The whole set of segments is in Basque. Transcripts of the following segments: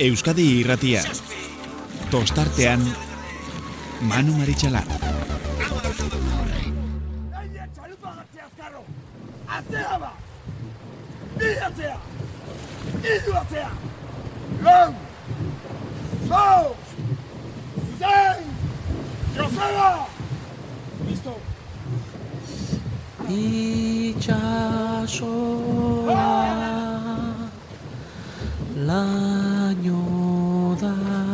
Euskadi irratia. Tostartean Manu Maritxalar. Atzea ba! Bi atzea! Idu atzea! Lau! Zau! Zein! Joseba! Listo! itxasoa laino dako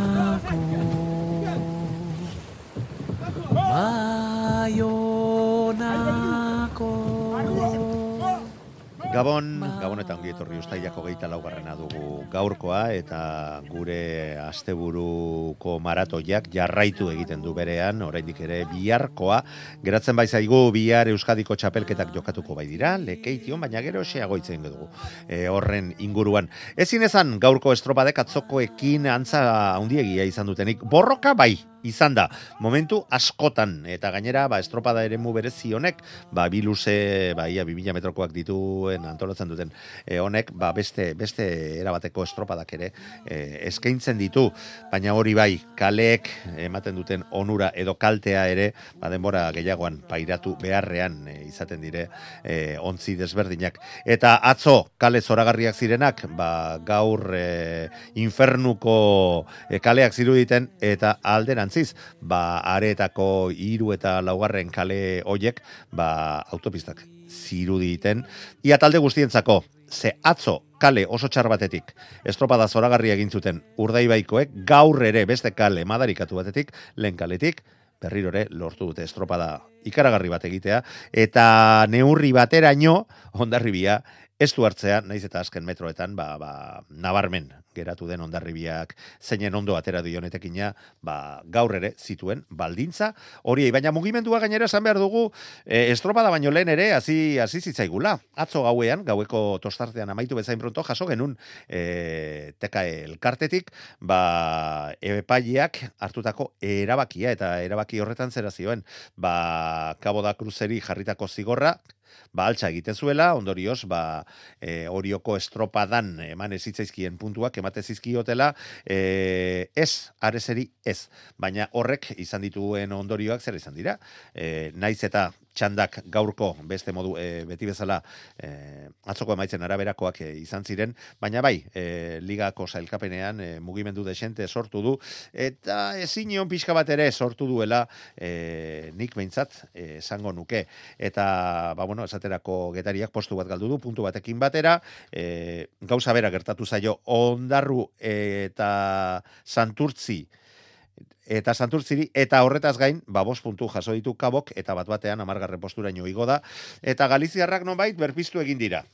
Gabon, Gabon eta ongi etorri ustailako geita laugarrena dugu gaurkoa eta gure asteburuko maratoiak jarraitu egiten du berean, oraindik ere biharkoa, geratzen bai zaigu bihar Euskadiko txapelketak jokatuko bai dira, lekeition, baina gero xeago itzen dugu e, horren inguruan. Ezin ezan gaurko estropadek atzokoekin antza handiegia izan dutenik, borroka bai, izan da. Momentu askotan eta gainera ba estropada eremu berezi honek ba bi luze ba ia 2000 metrokoak dituen antolatzen duten e, honek ba beste beste erabateko estropadak ere e, eskaintzen ditu. Baina hori bai kaleek ematen duten onura edo kaltea ere ba denbora gehiagoan pairatu beharrean e, izaten dire e, ontzi desberdinak. Eta atzo kale zoragarriak zirenak ba gaur e, infernuko e, kaleak ziruditen eta alderantz alderantziz, ba, areetako hiru eta laugarren kale hoiek, ba, autopistak ziruditen. Ia talde guztientzako, ze atzo kale oso txar batetik, estropada zoragarria egin zuten urdaibaikoek, gaur ere beste kale madarikatu batetik, lehen kaletik, berrirore lortu dute estropada ikaragarri bat egitea, eta neurri bateraino, ondarribia, ez du hartzea, naiz eta azken metroetan, ba, ba, nabarmen geratu den ondarribiak zeinen ondo atera dionetekina, ba, gaur ere zituen baldintza. Hori, baina mugimendua gainera esan behar dugu, e, estropada baino lehen ere, hasi hasi zitzaigula. Atzo gauean, gaueko tostartean amaitu bezain pronto, jaso genun e, teka elkartetik, ba, epaileak hartutako erabakia, eta erabaki horretan zera zioen, ba, kabo da kruzeri jarritako zigorra, ba, altza egiten zuela, ondorioz, ba, e, orioko estropadan eman ezitzaizkien puntuak, emate zizkiotela, e, ez, areseri ez. Baina horrek izan dituen ondorioak zer izan dira. E, naiz eta txandak gaurko beste modu e, beti bezala e, atzoko emaitzen araberakoak e, izan ziren, baina bai, e, ligako zailkapenean e, mugimendu desente sortu du, eta ezin ion pixka bat ere sortu duela e, nik behintzat esango nuke. Eta, ba, bueno, esaterako getariak postu bat galdu du, puntu batekin batera, e, gauza bera gertatu zaio ondarru eta santurtzi, eta Santurtziri eta horretaz gain ba bost puntu jaso ditu Kabok eta bat batean 10. posturaino igo da eta Galiziarrak nonbait berpiztu egin dira.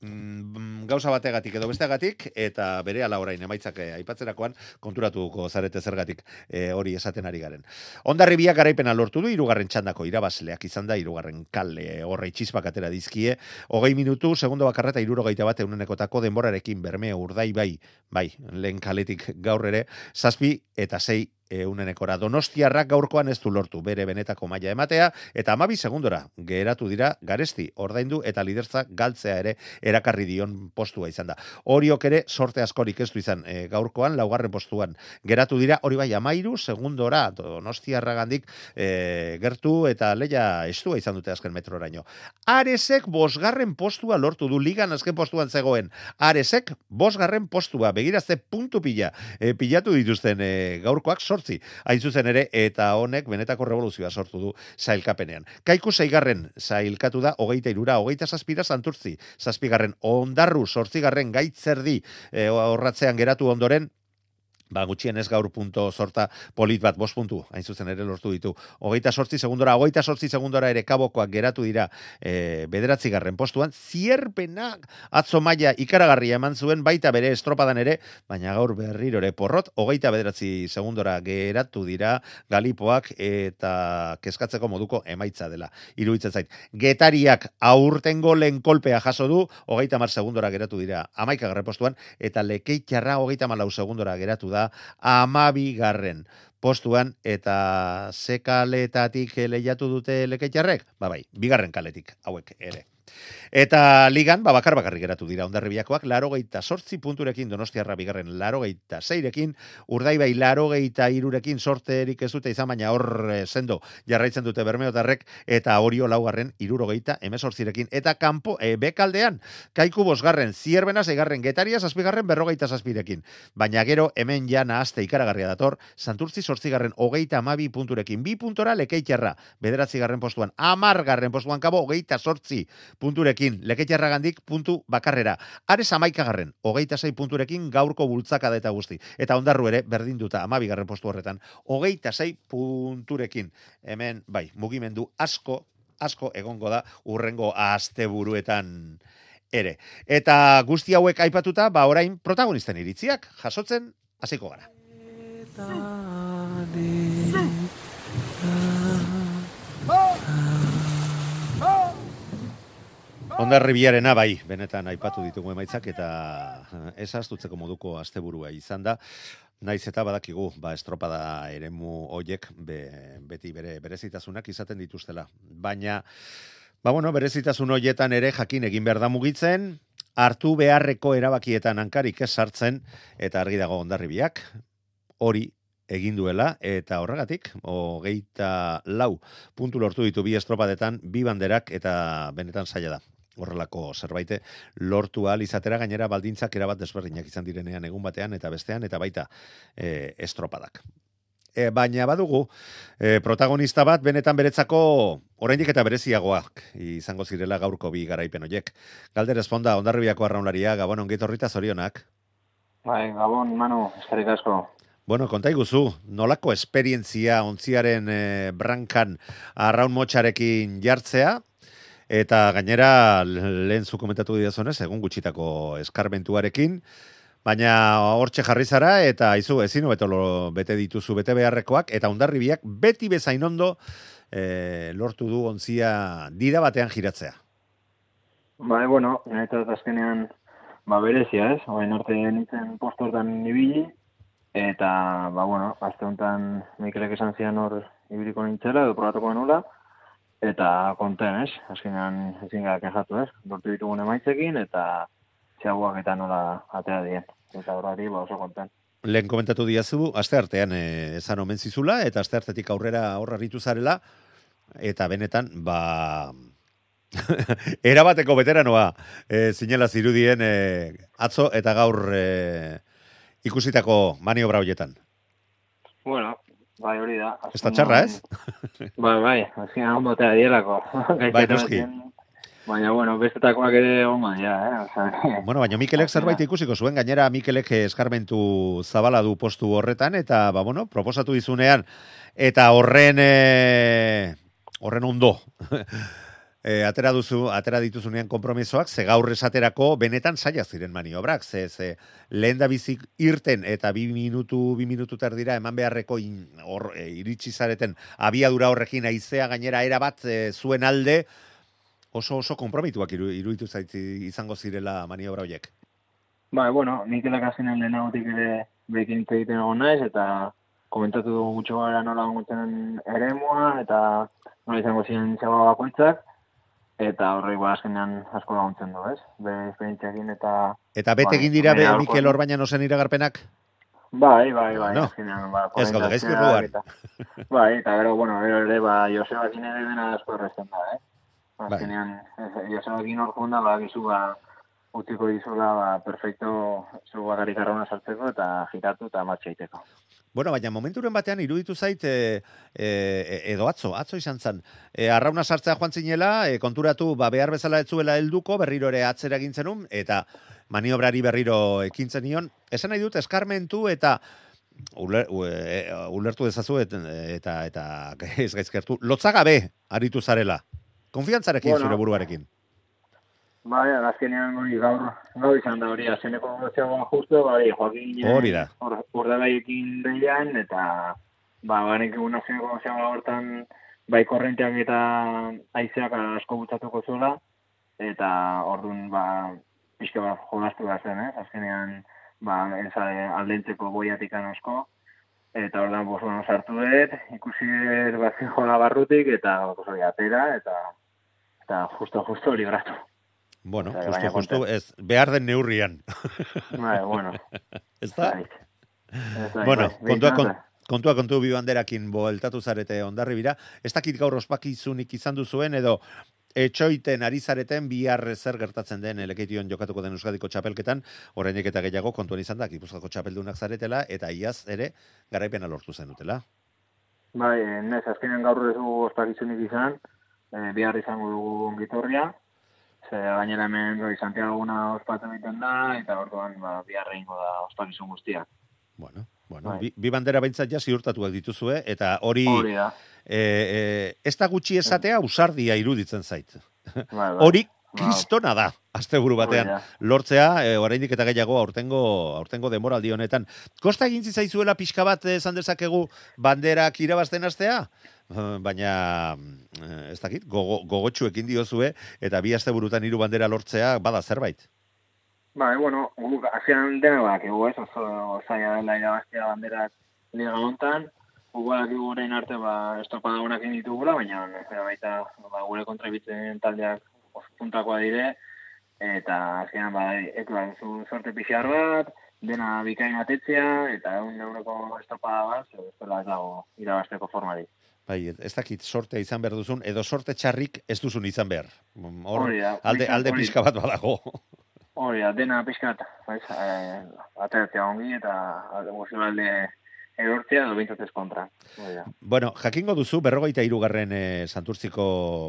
Mm, gauza bategatik edo bestegatik eta bere ala orain emaitzak eh, aipatzerakoan konturatuko zarete zergatik eh, hori esaten ari garen. Ondarribia garaipena lortu du hirugarren txandako irabazleak izan da hirugarren kale horre itxispak atera dizkie. Hogei minutu segundo bakarreta 71 bate unenekotako denborarekin berme urdai bai, bai, lehen kaletik gaur ere, zazpi eta sei eunenekora. Donostiarrak gaurkoan ez du lortu bere benetako maila ematea, eta amabi segundora geratu dira garesti ordaindu eta liderza galtzea ere erakarri dion postua izan da. Horiok ere sorte askorik ez du izan e, gaurkoan, laugarren postuan geratu dira, hori bai amairu segundora Donostiarra gandik e, gertu eta leia estua izan dute azken metroraino. Aresek bosgarren postua lortu du ligan azken postuan zegoen. Aresek bosgarren postua, begirazte puntu pila, e, pilatu dituzten e, gaurkoak, sortzi, hain zuzen ere, eta honek benetako revoluzioa sortu du zailkapenean. Kaiku zeigarren zailkatu da, hogeita irura, hogeita zazpira santurtzi, zazpigarren ondarru, sortzigarren gaitzerdi e, horratzean geratu ondoren, ba, gutxien ez gaur punto sorta polit bat, bost puntu, hain zuzen ere lortu ditu. Hogeita sortzi segundora, hogeita sortzi segundora ere kabokoak geratu dira e, bederatzi garren postuan, zierpenak atzo maia ikaragarria eman zuen, baita bere estropadan ere, baina gaur berriro ere porrot, hogeita bederatzi segundora geratu dira galipoak eta keskatzeko moduko emaitza dela. Iruitzen zait, getariak aurtengo lehen kolpea jaso du, hogeita mar segundora geratu dira amaika garren postuan, eta lekeitxarra hogeita malau segundora geratu da da amabigarren postuan eta ze kaletatik lehiatu dute leketxarrek? Ba bai, bigarren kaletik hauek ere Eta ligan, ba, bakar bakarrik geratu dira ondarribiakoak, laro geita sortzi punturekin donostiarra bigarren laro geita zeirekin, urdaibai laro geita irurekin sorterik ez dute izan, baina hor eh, sendo jarraitzen dute bermeotarrek, eta horio laugarren iruro geita emezortzirekin, eta kanpo, e, bekaldean, kaiku bosgarren, zierbena zeigarren, getaria zazpigarren berrogeita zazpirekin, baina gero hemen ja nahazte ikaragarria dator, santurtzi sortzigarren hogeita amabi punturekin, bi puntora lekeitxarra, bederatzi garren postuan, amar garren postuan kabo, hogeita sortzi punturekin, lekeitxarra gandik puntu bakarrera. Are samaikagarren, hogeita zei punturekin gaurko bultzaka eta guzti. Eta ondarru ere, berdinduta amabi garren postu horretan, hogeita zei punturekin. Hemen, bai, mugimendu asko, asko egongo da urrengo asteburuetan ere. Eta guzti hauek aipatuta, ba orain protagonisten iritziak, jasotzen hasiko gara. Onda ribiarena bai, benetan aipatu ditugu emaitzak eta eh, ez astutzeko moduko asteburua izan da. Naiz eta badakigu, ba estropada eremu hoiek be, beti bere berezitasunak izaten dituztela. Baina ba bueno, berezitasun hoietan ere jakin egin behar da mugitzen, hartu beharreko erabakietan hankarik ez sartzen eta argi dago ondarribiak hori egin duela eta horregatik hogeita lau puntu lortu ditu bi estropadetan bi banderak eta benetan zaila da horrelako zerbait lortu ahal izatera gainera baldintzak erabat desberdinak izan direnean egun batean eta bestean eta baita e, estropadak. E, baina badugu e, protagonista bat benetan beretzako oraindik eta bereziagoak izango zirela gaurko bi garaipen hoiek. Galder esponda ondarribiako arraunlaria Gabon ongit horrita zorionak. Bai, Gabon, Manu, eskerrik asko. Bueno, konta iguzu, nolako esperientzia ontziaren e, brankan arraun motxarekin jartzea, Eta gainera, lehen zu komentatu didazonez, egun gutxitako eskarbentuarekin, baina hortxe jarri zara, eta izu, ezin beto bete dituzu bete beharrekoak, eta ondarribiak beti bezain ondo e, lortu du onzia dida batean giratzea. Ba, bueno, eta azkenean, ba, berezia ez, oain arte nintzen postortan ibili, eta, ba, bueno, azte honetan Mikelek esan zian hor ibiliko nintzela, edo probatuko nula, eta konten, ez? Azkenean ezin gara kejatu, ez? Dortu ditugun emaitzekin, eta txaguak eta nola atea dien. Eta horari, ba oso konten. Lehen komentatu diazu, aste artean e, esan omen zizula, eta aste artetik aurrera horra ritu zarela, eta benetan, ba... erabateko veteranoa e, zinela zirudien e, atzo eta gaur e, ikusitako maniobra hoietan. Bueno, Bai, hori da. Ez da txarra, ez? Bai, bai, azken hau motea dielako. bai, noski. Baina, bueno, bestetakoak ere oma, ja, eh? bueno, baina Mikelek zerbait ikusiko zuen, gainera Mikelek eskarmentu zabala du postu horretan, eta, ba, bueno, proposatu dizunean, eta horren, e, horren ondo, e, atera duzu, atera dituzunean konpromisoak, ze gaur esaterako benetan saia ziren maniobrak, ze, ze lehen da bizik irten eta bi minutu, bi minutu terdira eman beharreko in, or, e, iritsi zareten abiadura horrekin aizea gainera era bat e, zuen alde, oso oso konpromituak iru, iruditu zaitzi izango zirela maniobra horiek. Ba, bueno, nik elakazenean lehenagotik ere bekin egiten egon naiz, eta komentatu dugu gutxo gara nola gongotzen ere eta nola izango ziren txaba bakoitzak, eta horre ba azkenean asko laguntzen du, ez? Be esperientziakin eta Eta bete egin dira be Mikel Orbaina no zen iragarpenak? Bai, bai, bai, no. azkenean ba Ez gaude gaizki ruan. Bai, eta gero bueno, gero ere ba Joseba kin ere dena asko erresten da, eh? Bai. Azkenean Joseba kin hor jonda ba gizu ba utziko dizula ba perfecto zu bagarik arrona sartzeko eta giratu eta martxaiteko. Bueno, baina momenturen batean iruditu zait e, e, edo atzo, atzo izan zen. E, arrauna sartzea joan zinela, e, konturatu ba, behar bezala etzuela helduko berriro ere atzera egintzen un, eta maniobrari berriro ekintzen nion. Esan nahi dut, eskarmentu eta uler, e, ulertu dezazu eta, eta, eta ez gaizkertu. Lotzagabe aritu zarela. Konfiantzarekin bueno, zure buruarekin. Bai, azkenean hori gaur, gaur izan da hori, azeneko gotzeagoa justu, bai, joakin hori da. Hor da ekin deian, eta ba, banek egun azeneko gotzeagoa hortan bai korrenteak eta aizeak asko gutxatuko zuela, eta orduan ba, pixka bat jolastu da zen, eh? azkenean ba, eza, aldentzeko boiatik asko, eta ordan bosuan sartu dut, ikusi bat jola barrutik, eta bosu, atera, eta eta justo, justo libratu. Bueno, Bai, justu, justu, kontent. ez, behar den neurrian. Bai, bueno. ez da? Bueno, bai, kontua, kontua kontu bi banderakin boeltatu zarete ondarri bira. Ez dakit gaur ospakizunik izan duzuen edo etxoiten ari zareten bihar zer gertatzen den elekeition jokatuko den Euskadiko txapelketan, orainik eta gehiago kontuan izan da, Gipuzkoako txapeldunak zaretela, eta iaz ere garaipena lortu zen dutela. Bai, eh, nez, azkenean gaur ez dugu ospakizunik izan, eh, bihar izango dugu ongitorria, ze gainera hemen hori Santiago eguna ospatzen egiten da, eta orduan ba, bihar egingo da ospakizun guztiak. Bueno, bueno, Bai. bi, bi bandera behintzat ja ziurtatuak dituzue, eta hori Hori da. e, e, ez da gutxi esatea usardia iruditzen zait. Bai, bai. Hori kristona da, asteburu batean. lortzea, e, oraindik eta gehiago aurtengo aurtengo demoraldi honetan. Kosta egin zitzaizuela pixka bat eh, esan dezakegu banderak irabazten hastea? Eh, Baina, ez dakit, gogo, gogotxuekin diozue, eta bi asteburutan hiru bandera lortzea bada zerbait. Bai, bueno, guk hasieran dena badakigu, ez, oso zaila dela irabaztea banderak liga hontan, guk badakigu orain arte ba estropada onak egin ditugula, baina eh, baita ba, gure kontrabitzen taldeak puntakoa dire eta azkenan ba ez ba, zu sorte pixar bat, dena bikain atetzea eta egun euroko estropada bat, ze bestela ez dago irabazteko formarik. Bai, ez dakit sortea izan behar duzun, edo sorte txarrik ez duzun izan behar. Hor, da, alde, alde pixka bat badago. Hori da, dena pixkat, baiz, eh, ateratzea ongi eta alde erortzea edo bintzatez kontra. Bueno, jakingo duzu, berrogeita irugarren e, Santurtziko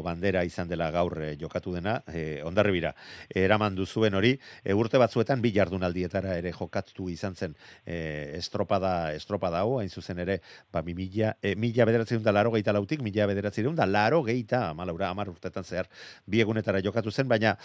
bandera izan dela gaur eh, jokatu dena, e, ondarribira, eraman duzuen hori, e, urte batzuetan bi jardunaldietara ere jokatu izan zen e, estropada, estropada hau, hain zuzen ere, ba, mi mila, e, mila bederatzen da laro geita lautik, mila bederatzen da laro geita, malaura, amar urtetan zehar, bi egunetara jokatu zen, baina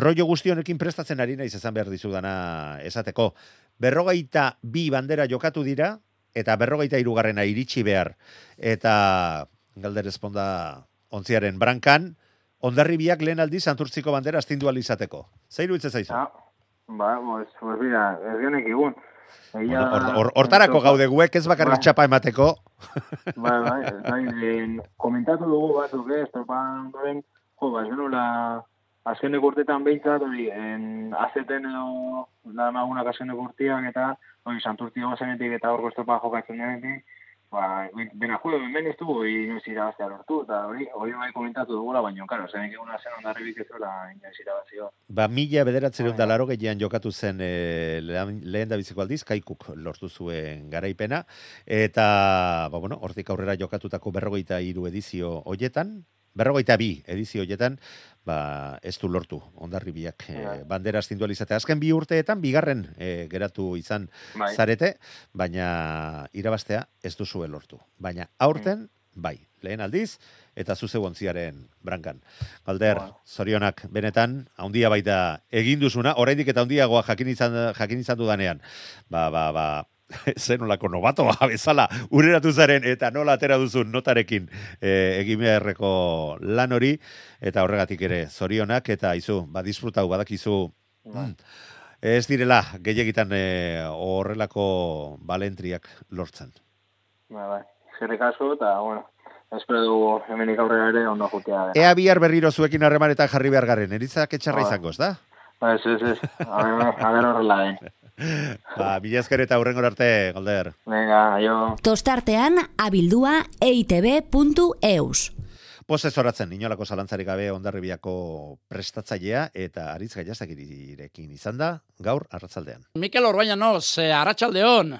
rollo guzti honekin prestatzen ari naiz esan behar dizudana esateko. Berrogeita bi bandera jokatu dira, eta berrogeita irugarrena iritsi behar, eta galder esponda ontziaren brankan, ondarribiak lehen aldi santurtziko bandera astindu alizateko. Zeiru itse zaizu? Ah, ba, pues, pues mira, ez genek igun. Bueno, hor- hor- Hortarako gaude guek ez bakarrik Bai. txapa emateko. Bai, bai, bai, en, komentatu dugu batzuk, eh, estropan ondoren, jo, ba, ez genuela, azkeneko urtetan behintzat, hori, en, azeten edo, da magunak azkeneko urteak eta, hori, santurtio bazenetik eta horko estropa jokatzen denetik, ba, dena juego, hemen ez dugu, inoiz irabaztea lortu, eta hori, hori bai komentatu dugula, baina, karo, zenek eguna zen ondarribik ez duela inoiz irabazio. Ba, mila bederatzen da laro gehiago jokatu zen e, lehen da biziko aldiz, kaikuk lortu zuen garaipena, eta, ba, bueno, hortik aurrera jokatutako berrogeita hiru edizio hoietan, berrogeita bi edizio hoietan, ba, ez du lortu, ondarribiak e, Bai. bandera astindu. Azken bi urteetan, bigarren e, geratu izan Bai, zarete, baina irabaztea ez duzue lortu. Baina aurten, bai, lehen aldiz, eta zuze ontziaren brankan. Galder, Bueno. zorionak, benetan, haundia baita egin duzuna, oraindik eta haundiagoa jakin izan, jakin izan dudanean. Ba, ba, ba, zenolako nobatoa bezala ureratu zaren eta nola atera duzun notarekin e, egin beharreko lan hori eta horregatik ere zorionak eta izu, ba disfrutau badakizu bai. mm, ez direla gehiagitan e, horrelako balentriak lortzen. Bai, bai. Zerrik asko, eta, bueno, espero dugu hemenik aurrera ere ondo jutea. Ea bihar berriro zuekin harremanetan jarri behar garen, eritzak etxarra Bai. izango, ez da? Ba, ez, ez, ez. A ver, a ver horrela den. Ba, mila eta hurrengor arte, Galder. Venga, aio. Tostartean abildua eitb.eus. Poz ez horatzen, inolako zalantzarik gabe ondarribiako prestatzailea eta aritz gaiazakirirekin izan da, gaur arratzaldean. Mikel Orbañanos, eh, Arratsaldeon.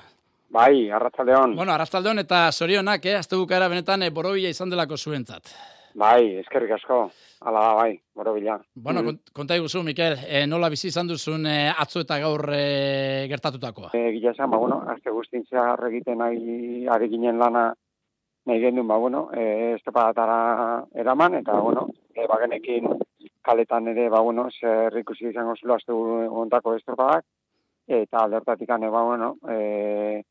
Bai, arratzaldeon. Bueno, Arratsaldeon eta sorionak, eh, azte bukara benetan eh, borobila izan delako zuentzat. Bai, eskerrik asko. Hala da, bai, borobila. Bueno, Mhm. kont konta iguzu, Mikel, eh, nola bizi izan duzun eh, atzo eta gaur eh, gertatutakoa? E, gila esan, ba, bueno, azte guztin zehar egiten ari, ari ginen lana nahi gendun, ba, bueno, e, estepadatara eraman, eta, bueno, e, bagenekin kaletan ere, ba, bueno, zer ikusi izango zula azte ontako estropadak, eta aldertatik ane, ba, bueno, e,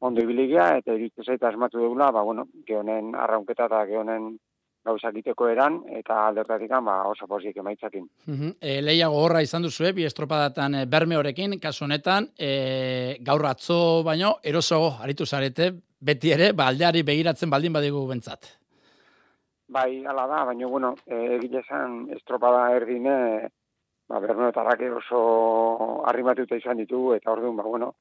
ondo ibiligia, eta iritzu zaita asmatu dugula, ba, bueno, gehonen arraunketa eta gehonen gauzak iteko eran, eta aldertatik ba, oso posik emaitzakin. Mhm. E, lehiago horra izan duzu, bi estropadatan e, berme horekin, kasu honetan, e, gaur atzo baino, erosoago aritu zarete, beti ere, ba, aldeari begiratzen baldin badigu bentzat. Bai, ala da, baina, bueno, egile esan estropada erdine, ba, bernoetarrak oso arrimatuta izan ditu, eta orduan, ba, bueno,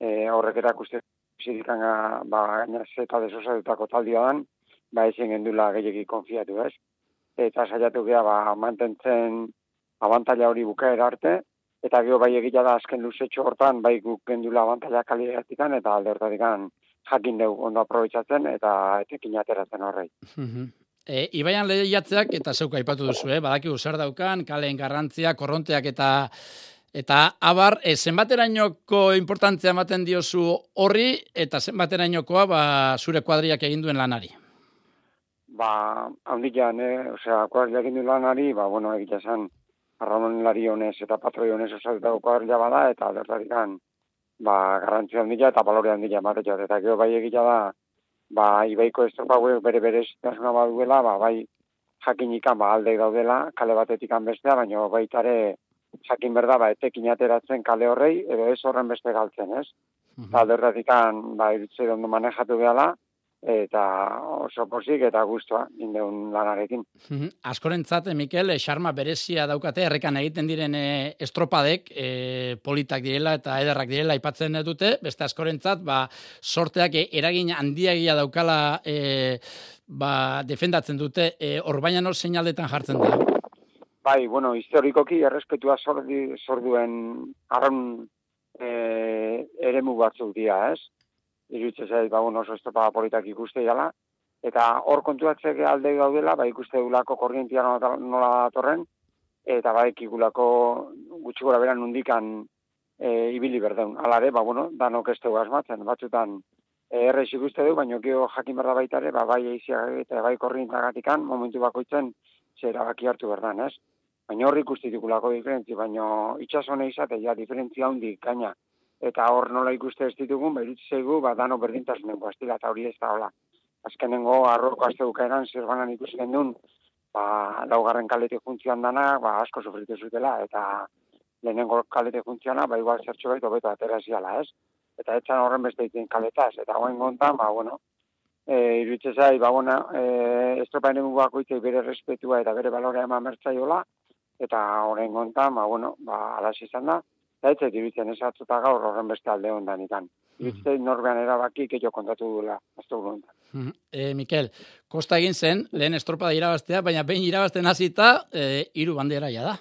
e, horrek erakuste zirikanga, ba, gaina zeta desosatutako taldia dan, ba, ezin gendula gehiagi konfiatu, ez? Eta saiatu geha, ba, mantentzen abantaila hori bukaera arte, eta gero bai egila da azken luzetxo hortan, bai guk gendula abantaila kalidatikan, eta alde hortatikan jakin dugu ondo aprobetsatzen, eta etekin ateratzen horrei. E, Ibaian lehiatzeak eta zeuka aipatu duzu, eh? badakigu zer daukan, kaleen garrantzia, korronteak eta eta abar, e, zenbaterainoko importantzia ematen diozu horri eta zenbaterainokoa ba, zure kuadriak egin duen lanari? Ba, handik ja, eh? osea, kuadriak egin lanari, ba, bueno, egitea zen, arramon lari honez eta patroi honez osatutako kuadria bada, eta alertatik ba, garrantzia handia eta balore handia ematean, eta gero bai egitea da, ba, ibaiko estropa bere bere zitasuna baduela, ba, bai jakin ikan ba, alde daudela, kale batetik bestea, baina baitare jakin berda, ba, etekin ateratzen kale horrei, edo ez horren beste galtzen, ez? Mm -hmm. Alderratik ba, iritze ondo manejatu behala, eta oso posik eta guztua indeun lanarekin. Askorentzat, Mikel, xarma berezia daukate, errekan egiten diren e, estropadek, e, politak direla eta ederrak direla aipatzen dute, beste askorentzat, ba, sorteak eragin handiagia daukala e, ba, defendatzen dute, e, orbaina seinaldetan jartzen da? Bai, bueno, historikoki errespetua zorduen arraun e, eremu batzuk dira, ez? Iruditze zait, ba, oso estropada politak ikuste dela, eta hor kontuatzek alde gaudela, ba, ikuste dulako korrientia nola, datorren, eta ba, ikigulako gutxi gora beran nundikan e, ibili berdeun. Alare, ba, bueno, danok ez dugu asmatzen, batzutan e, errez ikuste du, baina gio jakin berda baitare, ba, bai eiziak eta bai korrientagatikan, momentu bakoitzen, zera baki hartu berdan, ez? Baina horri ikusti dikulako diferentzi, baina itxasone izate, ja, diferentzia hundik, gaina, eta hor nola ikuste ez ditugun, beritz zeigu, ba, dano berdintasunen guaztila, eta hori ez da hola. Azkenengo, arroko azte bukaeran, zirbanan ikusi gendun, ba, laugarren kalete funtzioan dana, ba, asko sufritu zutela, eta lehenengo kalete funtzioana, ba, igual zertxo beto beto atera ziala, ez? Eta etxan horren beste ditzen kaletaz, eta goen gontan, ba, bueno, e, iruditze zai, ba, bueno, e, estropa bere respetua eta bere balorea eman mertzaiola, eta horren gontan, ba, bueno, ba, alas izan da, Eta ez egibitzen ez atzuta gaur horren beste alde hondan ikan. Mm norbean erabaki keio kontatu duela. Aztu mm e, Mikel, kosta egin zen, lehen estropada irabaztea, baina behin irabazten hasita e, bandera ja da.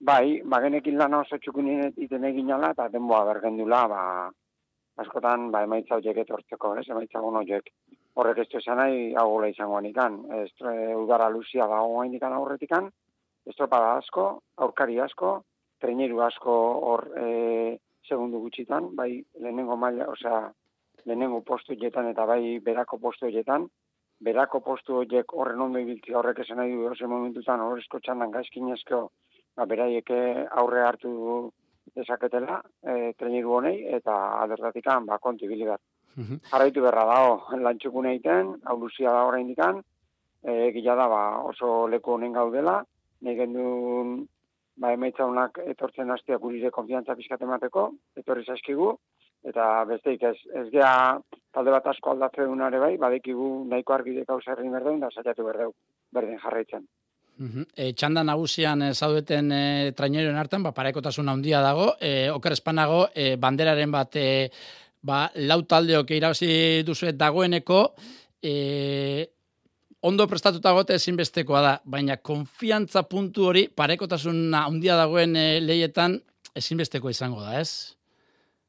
Bai, bagenekin lan oso txukun iten egin ala, eta denboa bergendula, ba, askotan, ba, emaitza horiek etortzeko, ez, emaitza gono horiek. Horrek ez esan nahi, hau gola izango nikan. Estre, udara luzia da hau aurretikan, estropada asko, aurkari asko, traineru asko hor e, segundu gutxitan, bai lehenengo maila, osea, lehenengo postu jetan eta bai berako postu jetan, berako postu horiek horren ondo ibiltzi horrek esan nahi du ose momentutan horrezko txandan gaizkin esko, ba, beraieke aurre hartu dezaketela e, traineru honei eta adertatikan ba, kontu ibili bat. Jarraitu berra dago, lantxukun egiten, hau luzia da horrein dikan, e, da ba, oso leku honen gaudela, nahi gendun ba, emaitza honak etortzen hastea gurire konfiantza pizkat emateko, etorri zaizkigu, eta besteik ez, ez gea talde bat asko aldatze dunare bai, badekigu nahiko argide gauza egin berdeun, da saiatu berdeu, berdin jarraitzen. E, txanda nagusian e, zaudeten e, trainerioen hartan, ba, parekotasun handia dago, e, oker espanago, e, banderaren bat, e, ba, lau taldeok irabazi duzuet dagoeneko, e, ondo prestatuta gote ezinbestekoa da, baina konfiantza puntu hori parekotasun handia dagoen e, leietan ezinbesteko izango da, ez?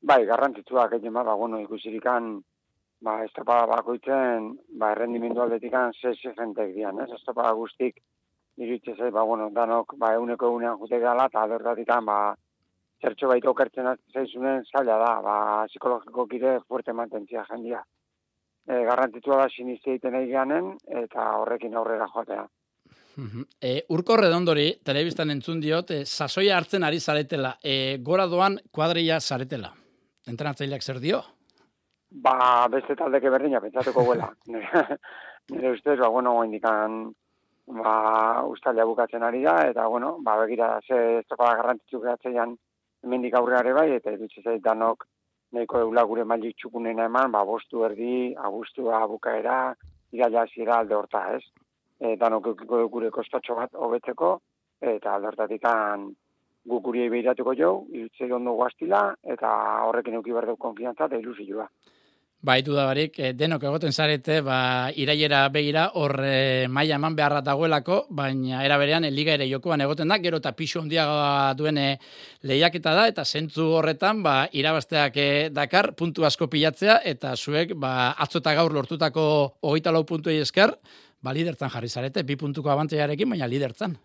Bai, garrantzitsua, gehien ba, bueno, ikusirikan, ba, estropada bakoitzen, ba, errendimendu aldetikan, ze jentek dian, ez? Estropada guztik, iritze zei, ba, bueno, danok, ba, euneko eunean jute gala, eta alderdatikan, ba, zertxo baito okertzen zaizunen zaila da, ba, psikologiko kire fuerte mantentzia jendia e, garrantzitsua da siniste egiten egianen, eta horrekin aurrera joatea. E, urko redondori, telebistan entzun diot, e, sasoia hartzen ari zaretela, e, gora doan kuadria zaretela. Entrenatzaileak zer dio? Ba, beste taldeke berdina, pentsatuko guela. Nire ustez, ba, bueno, indikan, ba, ustalia bukatzen ari da, eta, bueno, ba, begira, ze estopada garrantzitzu gehatzeian, hemendik aurreare bai, eta edutze zait danok, nahiko eula gure maili txukunena eman, ba, bostu erdi, abustua bukaera, iraia zira alde horta, ez? e, danok eukiko gure kostatxo bat hobetzeko, eta aldertatikan guk guri behiratuko jo, irutzei ondo guaztila, eta horrekin euki berdeu konfiantza eta ilusioa. Baitu da barik, eh, denok egoten zarete, ba, iraiera begira, hor e, maila eman beharra dagoelako, baina era berean, liga ere jokoan egoten da, gero eta pixu handiagoa duen eh, lehiaketa da, eta zentzu horretan, ba, irabazteak dakar, puntu asko pilatzea, eta zuek, ba, atzo eta gaur lortutako hogeita lau puntu esker, ba, lidertzan jarri zarete, bi puntuko abanteiarekin, baina lidertzan.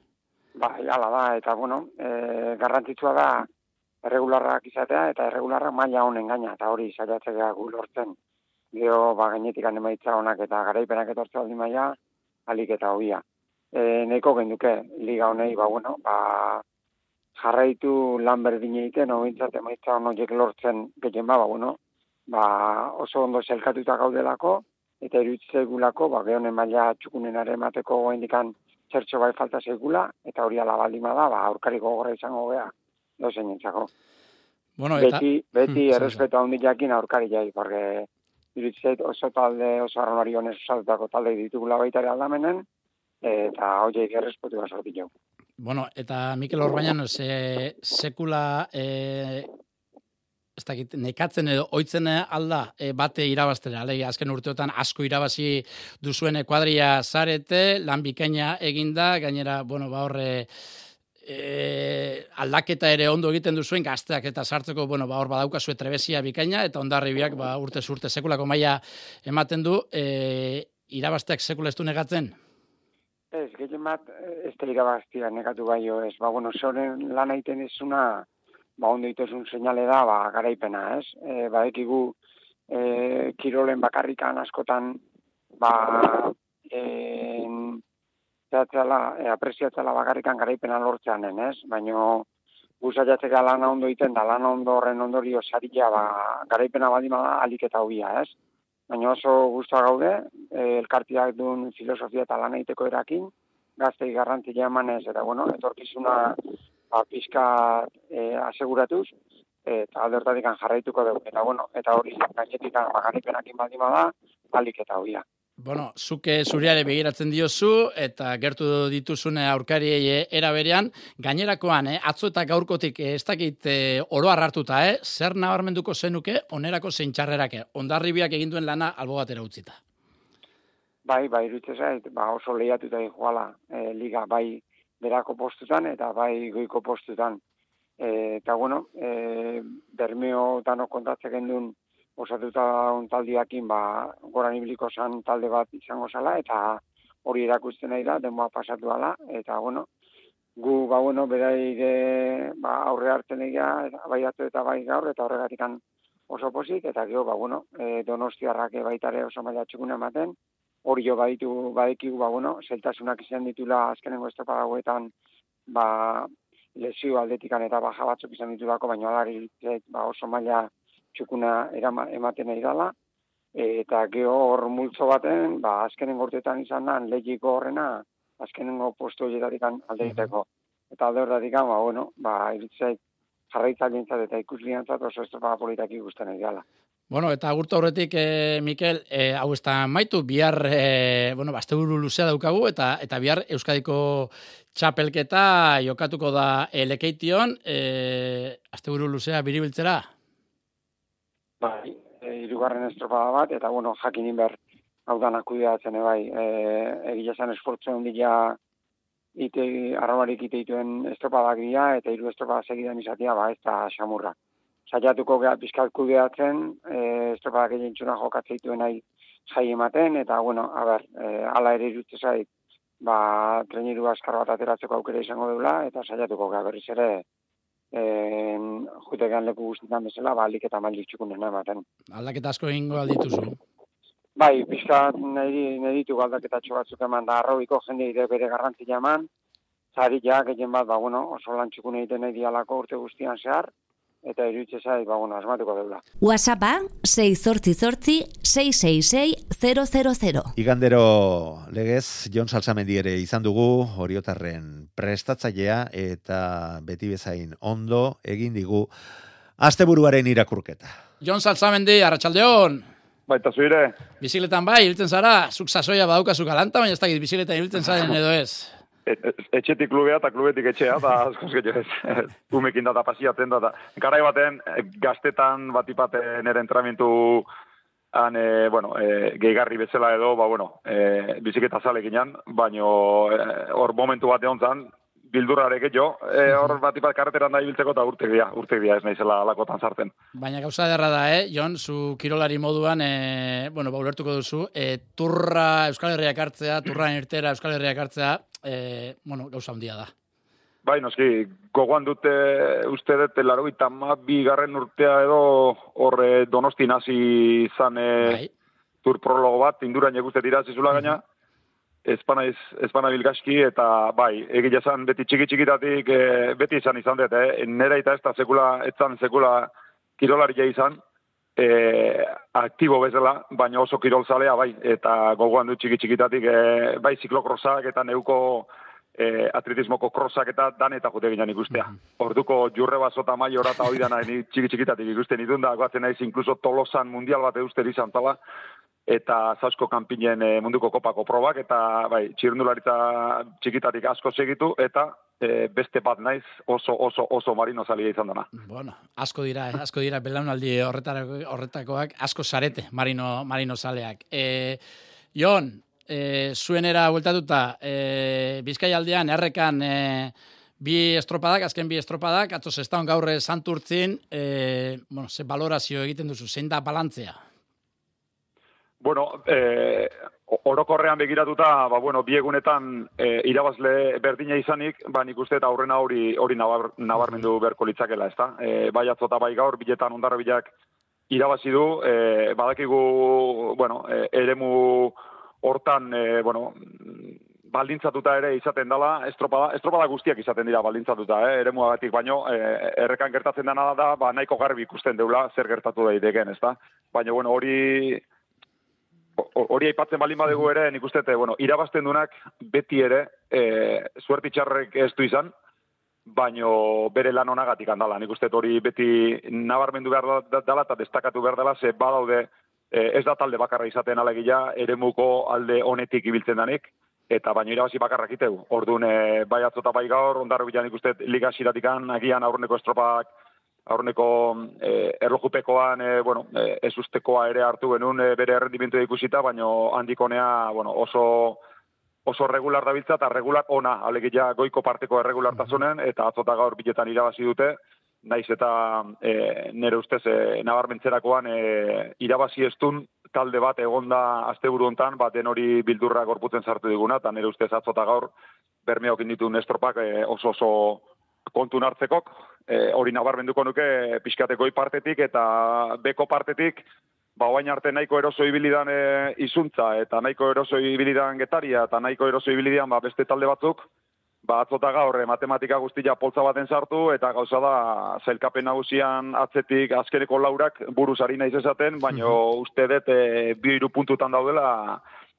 Ba, jala da, eta bueno, e, garrantzitsua da, erregularrak izatea eta erregularrak maila honen gaina eta hori saiatzea gu lortzen gero ba gainetik emaitza honak eta garaipenak etortze aldi maila alik eta hobia. E, neko genduke liga honei ba bueno, ba jarraitu lan berdin egiten hobintzat emaitza honoiek lortzen gehien ba, ba bueno, ba oso ondo selkatuta gaudelako eta iruditzegulako ba gehonen maila txukunenare emateko goendikan zertxo bai falta segula eta hori ala baldima da ba aurkariko gogorra izango gea dozen entzako. Bueno, eta... Beti, beti hmm, errespeto handi jakin aurkari jai, porque iritzeit oso talde, oso arronari honez osatutako talde ditugula baita ere aldamenen, eta hoi jai errespetu bat sortu jau. Bueno, eta Mikel Orbaian, se, sekula e, ez dakit, nekatzen edo oitzen alda e, bate irabaztera, alei, azken urteotan asko irabazi duzuen kuadria zarete, lan bikaina eginda, gainera, bueno, ba horre, e, aldaketa ere ondo egiten duzuen gazteak eta sartzeko, bueno, ba, hor badaukazu trebezia bikaina, eta ondarribiak ba, urte urte sekulako maila ematen du, e, irabazteak sekula ez du negatzen? Ez, gehien bat, ez da irabaztia negatu bai ez, ba, bueno, zoren lan aiten ezuna, ba, ondo ituzun seinale da, ba, garaipena, ez? E, ba, ekigu, e, kirolen bakarrikan askotan, ba, e, zehatzela, e, apreziatzela bakarrikan garaipena lortzean den, ez? Baina guzaiatzek lana ondo iten, da lana ondo horren ondorio sarila ba, garaipena baldima da alik eta hobia, ez? Baina oso guztua gaude, e, elkartiak duen filosofia eta lan egiteko erakin, gaztei garrantzia eman ez, eta bueno, etorkizuna ba, pizka e, aseguratuz, eta aldertatik jarraituko dugu, eta bueno, eta hori gainetik ba, garaipenakin baldima da, alik eta hobia. Bueno, zuke zuriare begiratzen diozu eta gertu dituzune aurkariei era berean, gainerakoan, eh, atzo eta gaurkotik eh, ez dakit eh, oro hartuta, eh, zer nabarmenduko zenuke onerako zein txarrerake, ondarribiak egin duen lana albo batera utzita. Bai, bai, irutze zait, ba, oso lehiatuta joala eh, liga, bai berako postutan eta bai goiko postutan. Eh, eta bueno, eh, bermeo dano kontatzek duen osatuta un taldiakin ba goran ibiliko san talde bat izango sala eta hori erakusten nahi da denboa pasatu dela eta bueno gu ba bueno beraire ba aurre hartzen egia bai atzo eta bai gaur eta horregatik oso posik eta gero ba bueno e, Donostiarrak baitare oso maila txukuna ematen hori jo baditu badikigu ba bueno zeltasunak izan ditula azkenengo estropa dagoetan ba lesio aldetikan eta baja batzuk izan ditulako baina alari ba oso maila txukuna erama, ematen nahi dela, eta geho hor multzo baten, ba, azkenen gortetan izan da, lehiko horrena, azkenengo postu horietatik aldeiteko. Eta alde horretik, ba, bueno, ba, iritzait jarraitzaileantzat eta ikusliantzat oso estropa politak ikusten nahi dela. Bueno, eta agurtu horretik, e, Mikel, e, hau ez da maitu, bihar, e, bueno, bazte buru luzea daukagu, eta eta bihar Euskadiko txapelketa jokatuko da elekeition, e, azte buru luzea biribiltzera? Bai, e, irugarren estropada bat, eta bueno, jakin inber, hau da nakudeatzen, bai, e, egia zen esportzu handia ite, arrabarik ite dituen estropadak dira, eta hiru estropada segidan izatea, ba, ez da xamurra. Zaiatuko geha pizkat kudeatzen, e, estropadak egin txuna jokatzen dituen nahi jai ematen, eta bueno, a ber, e, ala ere irutze zait, ba, treniru askar bat ateratzeko aukera izango dula, eta saiatuko geha berriz ere, en jutegan leku guztietan bezala, ba, alik eta maili txukunen ematen. Aldaketa asko egingo aldituzu? Bai, pixka nahi, nahi ditu aldaketa batzuk eman da, arrobiko jende ide bere garrantzia eman, zari ja, gehien bat, ba, bueno, oso lan txukun egiten nahi dialako urte guztian zehar, eta iruditze zai, ba, bueno, asmatuko deula. WhatsAppa, 6 zortzi zortzi, 666 Igandero legez, Jon Salsamendi ere izan dugu, horiotarren prestatzailea, eta beti bezain ondo egin digu, asteburuaren irakurketa. Jon Salsamendi, arratsaldeon. Baita zuire. Bizikletan bai, hiltzen zara, zuk sasoia badaukazu galanta, baina ez dakit bizikletan hiltzen zaren edo ez. Et, et, etxetik klubea eta klubetik etxea, eta askoz gehiago ez. Umekin da, pasiatzen da. Garai baten, eh, gaztetan batipaten nire entramentu han, e, bueno, e, gehigarri bezala edo, ba, bueno, e, biziketa zalekinan, baino hor momentu bat egon zan, bildurrarek jo, e, hor bat ipat karreteran da ibiltzeko eta urtek dia, urtek dia ez naizela alakotan sartzen. Baina gauza derra da, eh, Jon, zu kirolari moduan, e, bueno, ba, ulertuko duzu, e, turra Euskal Herriak hartzea, turra irtera Euskal Herriak hartzea, e, bueno, gauza handia da. Bai, noski, gogoan dute uste dut, laro bigarren urtea edo horre donosti nazi izan e, bai. tur prologo bat, induran eguzte dira zizula gaina, Espana, espana bilgaski eta bai, egia esan beti txiki txikitatik e, beti izan izan dut, eh? nera eta ez da sekula, etzan sekula kirolaria izan, e, aktibo bezala, baina oso kirolzalea bai, eta gogoan du txiki txikitatik e, bai ziklokrosak eta neuko e, atletismoko krosak eta dan eta jute ginen ikustea. Mhm. Orduko jurre basota mai hori dana txiki txikitatik ikusten idun da, guatzen naiz inkluso tolosan mundial bat euster izan tala, eta zasko kanpinen e, munduko kopako probak, eta bai, txirnularitza txikitatik asko segitu, eta e, beste bat naiz oso oso oso marino salia izan dana. Bueno, asko dira, eh, asko dira belaunaldi horretako horretakoak asko sarete marino marino saleak. Eh Jon, e, zuenera bueltatuta, e, Bizkai aldean, errekan e, bi estropadak, azken bi estropadak, atzo zestaun gaurre santurtzin, e, bueno, ze balorazio egiten duzu, zein da balantzea? Bueno, e, orokorrean begiratuta, ba, bueno, biegunetan e, irabazle berdina izanik, ba, nik uste eta aurrena hori hori nabar, nabarmendu berko litzakela, ez da? E, bai atzota bai gaur, biletan ondarra bilak irabazi du, e, badakigu, bueno, e, eremu hortan, e, bueno, baldintzatuta ere izaten dela, estropada, estropada guztiak izaten dira baldintzatuta, eh, ere muagatik, baino, e, errekan gertatzen dena da, ba, nahiko garbi ikusten deula zer gertatu daiteken, ez da? Baina, bueno, hori hori aipatzen balin badegu ere, nik uste, bueno, irabazten dunak beti ere, e, suertitxarrek ez du izan, baino bere lan onagatik handala. Nik uste hori beti nabarmendu behar dela eta destakatu behar dela, ze badaude e, ez da talde bakarra izaten alegia, eremuko alde honetik ibiltzen danik, eta baino irabazi bakarrak itegu. Orduan, e, bai atzota bai gaur, ondarro bilan ikusten liga siratikan, agian aurreneko estropak, aurreneko e, erlojupekoan, e, bueno, e, ez ustekoa ere hartu genuen e, bere errendimentu ikusita, baino handikonea, bueno, oso oso regular dabiltza eta regular ona, alegia goiko parteko erregulartasunen, eta atzota gaur biletan irabazi dute, naiz eta e, nire ustez e, nabarmentzerakoan e, irabazi estun talde bat egonda asteburu hontan bat den hori bildurra gorputzen sartu diguna eta nire ustez atzota gaur bermeok inditu nestropak e, oso oso kontu hartzekok e, hori nabarmenduko nuke pixkateko partetik eta beko partetik ba oain arte nahiko eroso ibilidan e, izuntza eta nahiko eroso ibilidan getaria eta nahiko eroso ibilidan ba, beste talde batzuk ba, atzota gaur eh, matematika guztia poltza baten sartu, eta gauza da, zelkapen nagusian atzetik azkeneko laurak buruz ari naiz esaten, baino mhm. uste dut e, bi iru puntutan daudela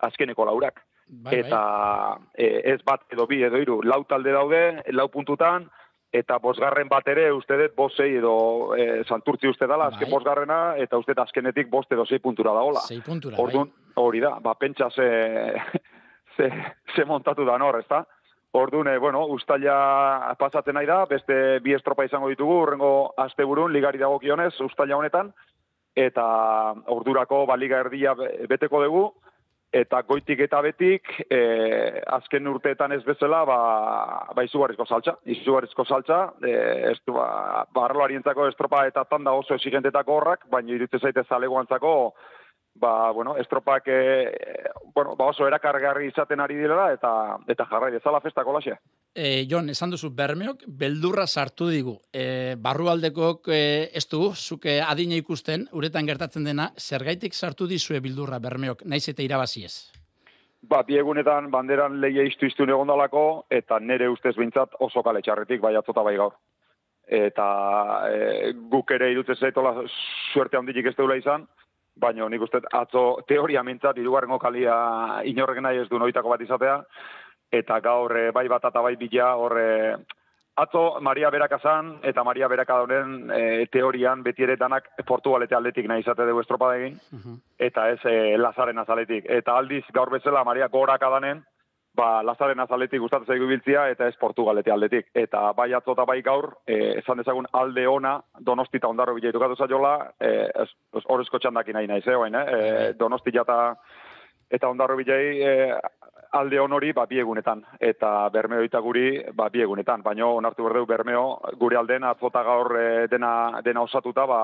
azkeneko laurak. Bai, bai. eta eh, ez bat edo bi edo iru, lau talde daude, lau puntutan, eta bosgarren bat ere uste dut bosei edo e, santurtzi uste azken bai. bosgarrena, eta uste dut azkenetik bost edo zei puntura dagoela. Zei puntura, Orduan, Hori da, ba, pentsa ze, ze, ze montatu da nor, ez da? Ordune, bueno, ustaila pasatzen nahi da, beste bi estropa izango ditugu, urrengo asteburun ligari dagokionez ustaila honetan, eta ordurako baliga erdia beteko dugu, eta goitik eta betik, e, azken urteetan ez bezala, ba, ba izugarrizko saltza. Izugarrizko saltza, e, ez du, ba, ba estropa eta tanda oso exigentetako horrak, baina irutzen zaite zalegoantzako, ba, bueno, estropak e, bueno, ba oso erakargarri izaten ari direla eta eta jarrai dezala festako lasia. Eh, Jon, esan duzu bermeok beldurra sartu digu. Eh, barrualdekok eh, ez du zuke adina ikusten uretan gertatzen dena zergaitik sartu dizue bildurra bermeok naiz eta irabazi ez. Ba, biegunetan banderan leia iztu iztu negondalako, eta nere ustez bintzat oso kale txarretik, bai atzota bai gaur. Eta e, guk ere irutzen zaitola suerte handitik ez deula izan, baina nik uste atzo teoria mintzat, irugarrengo kalia inorrek nahi ez du noitako bat izatea, eta gaur eh, bai bat eta bai bila horre atzo Maria Berakazan eta Maria Berakadonen e, teorian beti ere danak Portugalete aldetik nahi izate dugu estropada egin, eta ez e, Lazaren azaletik. Eta aldiz gaur bezala Maria Gorakadanen, ba, Lazaren azaletik gustatzen zaigu biltzia eta ez Portugalete aldetik. Eta bai atzo eta bai gaur, e, esan dezagun alde ona Donosti eta Ondarro bila edukatu zaiola, e, ez, ez horrezko txandakin nahi nahi zehoen, eh? E, Donosti eta eta Ondarro bilei e, alde honori ba, bi egunetan, eta Bermeo eta guri ba, bi egunetan. Baina onartu berdeu Bermeo gure alden atzota gaur e, dena, dena osatuta, ba,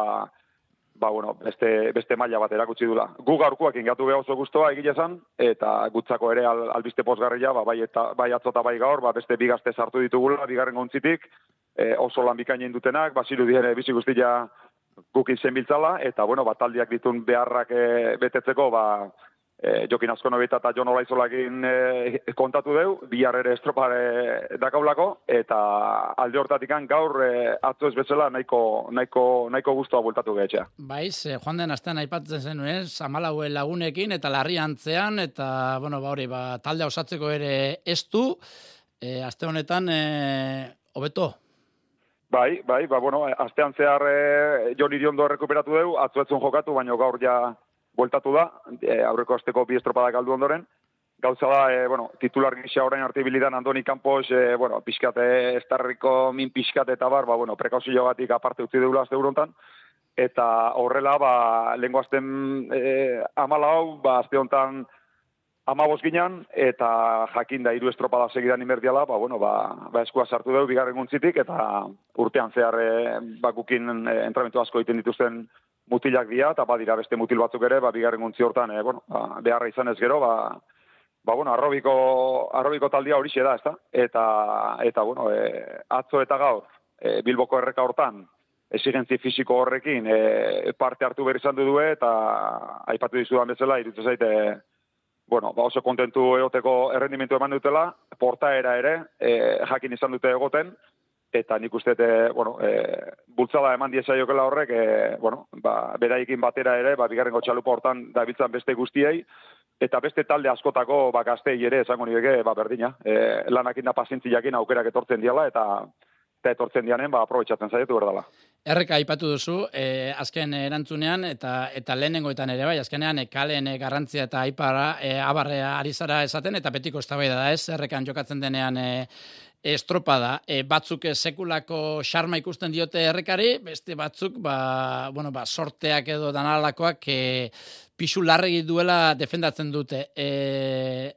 ba, bueno, beste, beste maila bat erakutsi dula. Gu gaurkoak ingatu beha oso guztua egile zan, eta gutzako ere al, albiste posgarria, ba, bai, eta, bai atzota bai gaur, ba, beste bigazte sartu ditugula, bigarren gontzitik, e, oso lan bikainen dutenak, basiru dire bizi guztia gukin zenbiltzala, eta, bueno, bat taldiak ditun beharrak e, betetzeko, ba, e, Jokin Azkonobita eta Jon Olaizolakin e, kontatu deu, bihar ere estropare dakaulako, eta alde hortatikan gaur e, atzo ez bezala nahiko, nahiko, nahiko guztua bultatu gehetxea. Baiz, eh, joan den astean aipatzen zen, ez? Amalauen lagunekin eta larri antzean, eta, bueno, ba hori, ba, talde osatzeko ere ez du, e, aste honetan, e, hobeto, Bai, bai, ba, bueno, astean zehar e, Jon Iriondo rekuperatu deu, atzuetzun jokatu, baina gaur ja bueltatu da, e, aurreko asteko bi estropadak galdu ondoren. Gauza da, e, bueno, titular gisa orain arte bilidan Andoni Campos, e, bueno, pixkate, estarriko min pixkate eta bar, ba, bueno, prekauzio gatik aparte utzi deula azte urontan. Eta horrela, ba, lehenko azten e, amala hau, ba, azte honetan amabos ginean, eta jakin da hiru estropada segidan inberdiala, ba, bueno, ba, ba eskua sartu dugu bigarren guntzitik, eta urtean zehar e, bakukin e, entramentu asko egiten dituzten mutilak dira, eta badira beste mutil batzuk ere, ba, bigarren guntzi hortan, e, bueno, ba, beharra izan ez gero, ba, ba bueno, arrobiko, arrobiko taldia hori da, ezta? Eta, eta, bueno, e, atzo eta gaur, e, Bilboko erreka hortan, esigentzi fisiko horrekin e, parte hartu behar izan du eta aipatu dizudan bezala, irutu zaite, bueno, ba oso kontentu egoteko errendimentu eman dutela, portaera ere, e, jakin izan dute egoten, eta nik uste, e, bueno, e, bultzada eman diesa horrek, e, bueno, ba, beraikin batera ere, ba, bigarrengo txalupa hortan dabiltzan beste guztiei, eta beste talde askotako ba, gaztei ere esango nire, ba, berdina, e, lanakin da pasintziakin aukerak etortzen diala, eta eta etortzen dianen, ba, aprobetsatzen zaietu berdala. Erreka aipatu duzu, e, azken erantzunean, eta eta lehenengoetan ere bai, azkenean e, kalen garrantzia eta aipara, e, abarrea ari zara esaten, eta betiko eztabaida da ez, errekan jokatzen denean e, estropada. E, batzuk sekulako xarma ikusten diote errekari, beste batzuk, ba, bueno, ba, sorteak edo danalakoak e, pixu larregi duela defendatzen dute. E,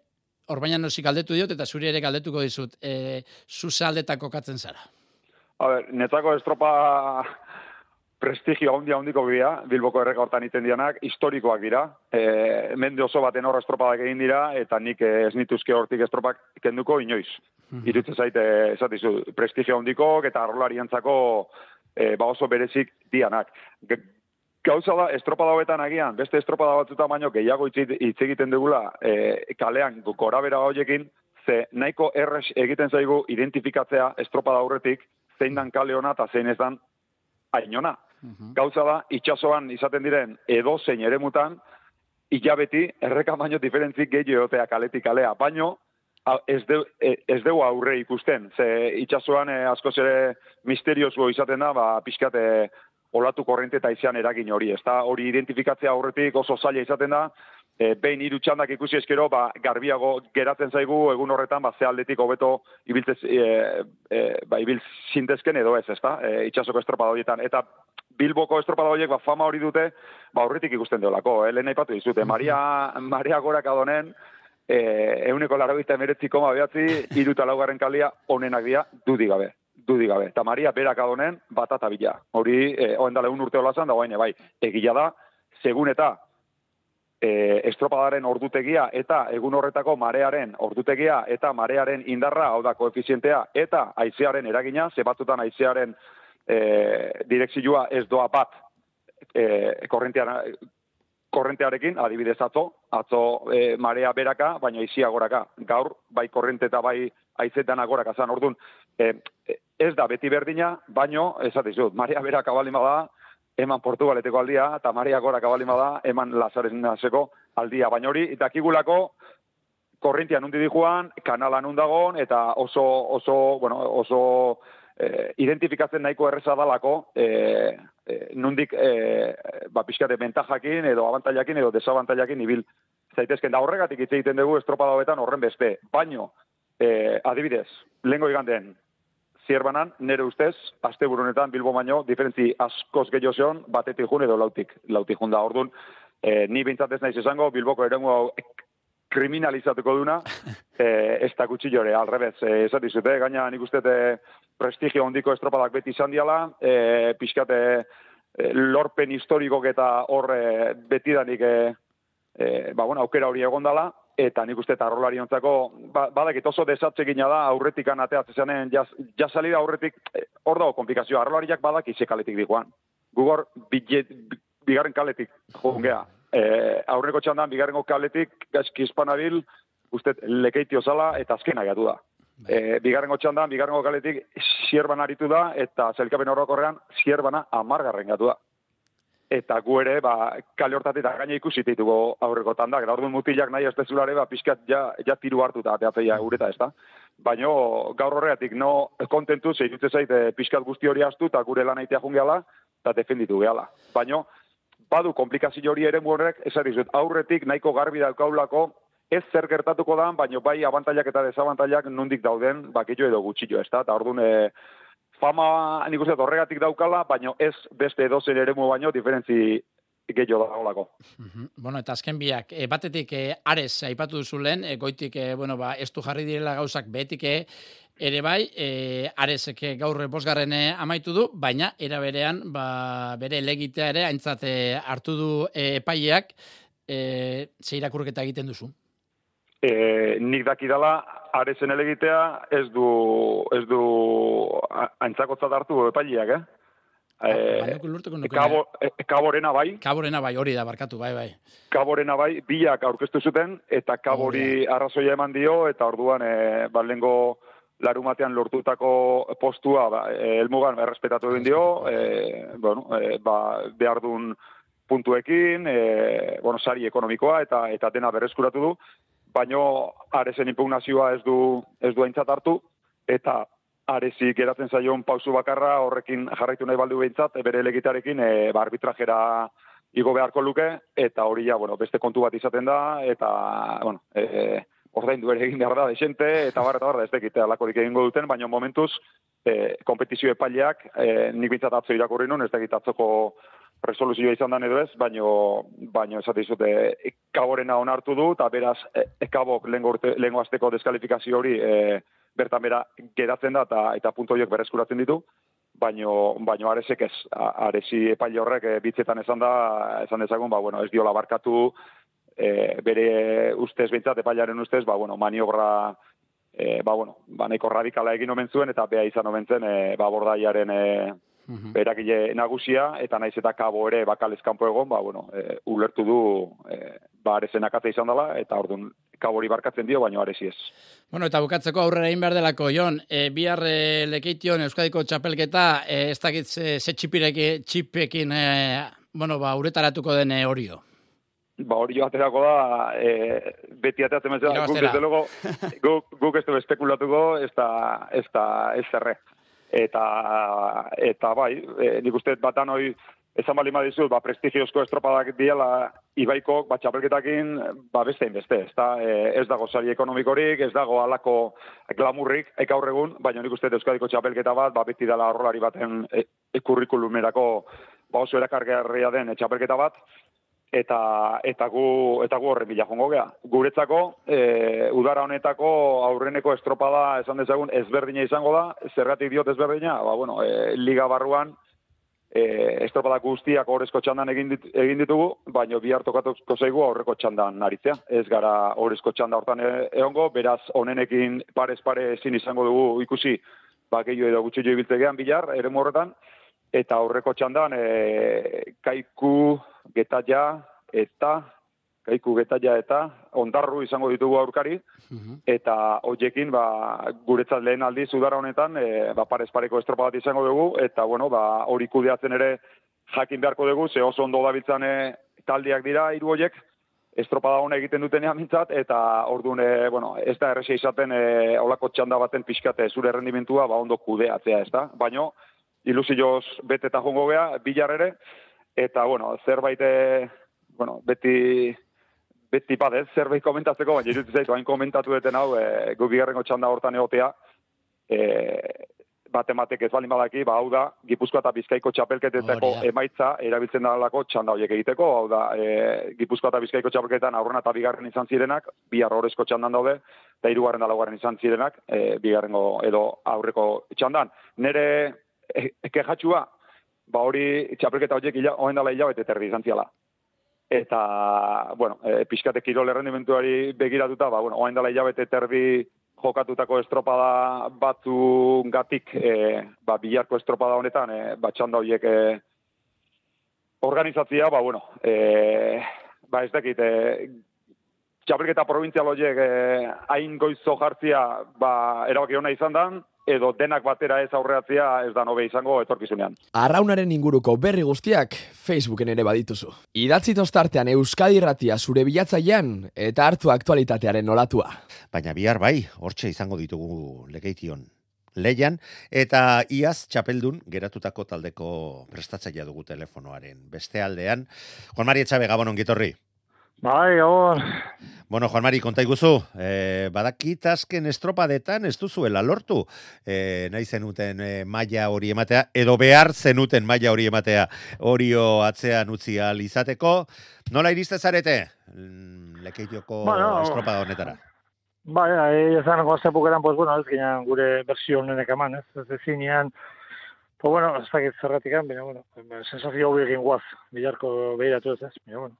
Orbaina nosi galdetu diot eta zuri ere galdetuko dizut. E, zuze aldetako katzen zara. A ber, netzako estropa prestigio handia handiko bia, Bilboko erreka hortan iten dianak, historikoak dira. E, mende oso baten horra estropadak egin dira, eta nik ez nituzke hortik estropak kenduko inoiz. Mm -hmm. Irutze zaite, esatizu, prestigio handiko eta arrolari antzako e, ba oso berezik dianak. G Gauza da, estropada hoetan agian, beste estropada batzuta baino, gehiago hitz egiten dugula, e, kalean gora bera hoiekin, ze nahiko erres egiten zaigu identifikatzea estropada aurretik, zein dan kale hona eta zein ez dan ainona. Mhm. Gauza da, itxasoan izaten diren edo zein ere mutan, hilabeti erreka baino diferentzik gehi egotea kaletik kalea. Baino, ez, de, e, ez deu aurre ikusten. Ze itxasoan e, askoz ere misterioso izaten da, ba, pixkate olatu korrente eta izan eragin hori. Ez da, hori identifikatzea aurretik oso zaila izaten da, e, behin hiru txandak ikusi eskero, ba, garbiago geratzen zaigu egun horretan, ba, ze aldetik hobeto ibiltez, e, e, ba, ibil zintezken edo ez, ezta, e, itxasoko estropada horietan. Eta Bilboko estropada horiek, ba, fama hori dute, ba, horretik ikusten deolako, eh? lehen aipatu dizute, Maria, Maria Gorak adonen, e, euneko laro gita emeretzi koma behatzi, iruta laugarren kalia, onenak dira, dudik gabe dudik gabe. Eta Maria berak adonen, batata bila. Hori, eh, oen dale un urte olazan, da bai, egila da, segun eta e, estropadaren ordutegia eta egun horretako marearen ordutegia eta marearen indarra, hau da koefizientea, eta aizearen eragina, ze batzutan aizearen e, direkzioa ez doa bat e, korrentearekin, adibidez atzo, atzo e, marea beraka, baina aizia goraka. Gaur, bai korrente eta bai aizetan agoraka zan, orduan, e, ez da beti berdina, baino, ez atizut, marea beraka balima da, eman Portugaleteko aldia, eta Maria Gora kabalima da, eman Lazaren naseko aldia. Baina hori, eta kigulako, korrintian undi dijuan, kanalan undagon, eta oso, oso, bueno, oso e, identifikatzen nahiko erreza dalako, e, e, nundik e, ba, pixkate bentajakin edo abantailakin edo desabantailakin ibil zaitezken. Da horregatik hitz egiten dugu estropada horren beste. Baino, e, adibidez, lehengo iganden, zierbanan, nere ustez, aste burunetan, bilbo baino, diferentzi askoz gehiago zeon, batetik jun edo lautik, lautik jun da. Orduan, e, ni bintzatez naiz esango, bilboko erengu hau kriminalizatuko duna, e, ez da gutxi jore, alrebez, e, ez dizute, gaina nik uste prestigio ondiko estropadak beti izan diala, e, pixkate e, lorpen historikok eta horre betidanik e, e, ba, bueno, aukera hori egon dala, eta nik uste eta arrolari ontzako, ba, badakit oso desatze gina da, aurretik anateatzen zanen, jaz, jaz salida aurretik, hor dago komplikazioa, arrolariak badak izekaletik diguan. Gugor, bigarren kaletik, jongea, e, aurreko txandan, bigarrengo kaletik, gaizki hispanabil, uste lekeitio zala, eta azkena gatu da. E, bigarrengo txandan, bigarrengo kaletik, zierban aritu da, eta zelkapen horrokorrean, zierbana amargarren gatu da. Eta gu ere, ba, kale hortatik eta gaine ikusi ditugu aurreko tandak. Eta orduan mutilak nahi espezulare, ba, pixkat ja, ja tiru hartu eta teatzeia ureta ez da. Baina gaur horreatik no kontentu, zeitutze zait, e, pixkat guzti hori astu, eta gure lan aitea jungeala, eta defenditu gehala. Baina, badu komplikazio hori ere horrek, ez dizut, aurretik nahiko garbi daukaulako, ez zer gertatuko da, baina bai abantailak eta desabantailak nundik dauden, bakillo edo gutxillo, ez da, eta orduan, e, fama nik uste horregatik daukala, baina ez beste edozen ere baino diferentzi gehiago da olako. Bueno, eta azken biak, e, batetik e, Ares aipatu duzu lehen, e, goitik, e, bueno, ba, ez du jarri direla gauzak betik, ere bai, e, Aresek gaur bosgarren amaitu du, baina era berean, ba, bere legitea ere, haintzate hartu du e, epaileak, e, zeirakurketa egiten duzu? E, nik dakidala, arezen elegitea ez du, ez du antzakotzat hartu epaileak, eh? Eh, kabo, eh, kaborena bai. Kaborena bai, hori da, barkatu, bai, bai. Kaborena bai, biak aurkeztu zuten, eta kabori arrazoia eman dio, eta orduan, e, balengo larumatean lortutako postua, ba, e, elmugan errespetatu egin dio, e, bueno, e, ba, behar duen puntuekin, e, bueno, sari ekonomikoa, eta eta dena berreskuratu du, baino arezen impugnazioa ez du ez du aintzat hartu eta arezi geratzen zaion pausu bakarra horrekin jarraitu nahi baldu behintzat bere legitarekin e, ba, arbitrajera igo beharko luke eta hori ja bueno, beste kontu bat izaten da eta bueno, e, ordain du ere egin behar da desente eta barra eta barra ez dekite alakorik egingo duten baina momentuz e, kompetizio epaileak e, nik bintzat atzo irakurri nun ez dakit atzoko resoluzioa izan da edo ez, baino, baino esate izute, ekaborena onartu du, eta beraz, e, ekabok lehenko azteko deskalifikazio hori e, bertan bera geratzen da, eta, eta punto horiek berreskuratzen ditu, baino, baino aresek ez, aresi epaile horrek e, bitzetan esan da, esan dezagun, ba, bueno, ez diola barkatu, e, bere ustez bintzat, epailaren ustez, ba, bueno, maniobra, e, ba, bueno, ba, radikala egin omen zuen, eta beha izan omen zen, e, ba, bordaiaren, e, -hmm. berakile nagusia, eta naiz eta kabo ere bakal ezkampo egon, ba, bueno, e, ulertu du e, ba, arezen izan dela, eta orduan kabori barkatzen dio, baina arezi ez. Bueno, eta bukatzeko aurrera egin behar delako, Jon, e, bihar e, lekeition Euskadiko txapelketa, e, ez dakit ze, ze txipekin, e, bueno, ba, uretaratuko den e, orio. Ba, hori aterako da, e, beti ateratzen mezzela, guk ez dugu, guk, guk ez dugu espekulatuko, ez da, ez da, ez zerre eta eta bai, e, nik uste batan hori esan bali madizu, ba, prestigiozko estropadak diela ibaiko, ba, txapelketakin, ba, beste beste, ez da, e, ez dago sari ekonomikorik, ez dago alako glamurrik, eka horregun, baina nik uste euskadiko txapelketa bat, ba, beti dela horrelari baten e, e kurrikulumerako, ba, oso erakargarria den txapelketa bat, eta eta gu eta gu horren bila jongo gea. Guretzako e, udara honetako aurreneko estropada esan dezagun ezberdina izango da, zergatik diot ezberdina, ba bueno, e, liga barruan e, estropada guztiak horrezko txandan egin, dit, egin ditugu, baina bi hartokatuko zaigu aurreko txandan naritzea. Ez gara horrezko txanda hortan e, egongo, beraz honenekin parez pare ezin izango dugu ikusi ba gehiago edo gutxi jo ibiltzegean bilar, ere morretan, eta aurreko txandan e, kaiku getaia eta kaiku getaia eta ondarru izango ditugu aurkari mhm. eta hoiekin ba guretzat lehen aldiz udara honetan e, ba parez pareko estropa bat izango dugu eta bueno ba hori kudeatzen ere jakin beharko dugu ze oso ondo dabiltzan e, taldeak dira hiru hoiek estropada hona egiten dutenean mintzat, eta orduan, e, bueno, ez da errexea izaten e, olako txanda baten pixkate zure rendimentua, ba ondo kudeatzea, ez da? Baina, ilusioz bete eta jongo gea, bilar ere, eta, bueno, zerbait, e, bueno, beti, beti padez, zerbait komentatzeko, baina irutu zaitu, hain komentatu deten hau, e, gu bigarrengo txanda hortan egotea, e, batematek ez balin badaki, ba, hau da, Gipuzkoa eta Bizkaiko txapelketeteko emaitza erabiltzen da lako txanda horiek egiteko, hau da, e, Gipuzkoa eta Bizkaiko txapelketan aurrena eta bigarren izan zirenak, bi horrezko txandan daude, eta hirugarren da laugarren izan zirenak, e, bigarrengo edo aurreko txandan. Nere e, kejatxua, ba hori txapelketa horiek ila, oen dala hilabete terdi izan ziala. Eta, bueno, e, pixkate kirol errendimentuari begiratuta, ba, bueno, oen dala hilabete terdi jokatutako estropada batzu gatik, e, ba, bilarko estropada honetan, e, batxanda horiek e, organizatzia, ba, bueno, e, ba, ez dakit, e, txapelketa provintzial horiek e, hain goizo jartzia, ba, erabaki hona izan dan, edo denak batera ez aurreatzea ez da nobe izango etorkizunean. Arraunaren inguruko berri guztiak Facebooken ere badituzu. Idatzi tostartean Euskadi Ratia zure bilatzaian eta hartu aktualitatearen nolatua. Baina bihar bai, hortxe izango ditugu legeition leian, eta iaz txapeldun geratutako taldeko prestatzaia dugu telefonoaren. Beste aldean, Juan Mari Etxabe, Gabon ongitorri. Bai, gabon. Bueno, Juan Mari, konta iguzu, eh, badakit azken estropadetan ez duzuela lortu, eh, nahi zenuten eh, maila hori ematea, edo behar zenuten maila hori ematea horio atzean utzi izateko. Nola iriste zarete, mm, lekeitioko bueno, estropada honetara? Bai, bai, ezan gozea bukeran, pues, bueno, ez ginean gure versio honenek eman, ez, ez ezinean, pues, bueno, ez dakit zerratik baina, bueno, sensazio hobi egin guaz, bilarko behiratu ez, ez, baina, bueno,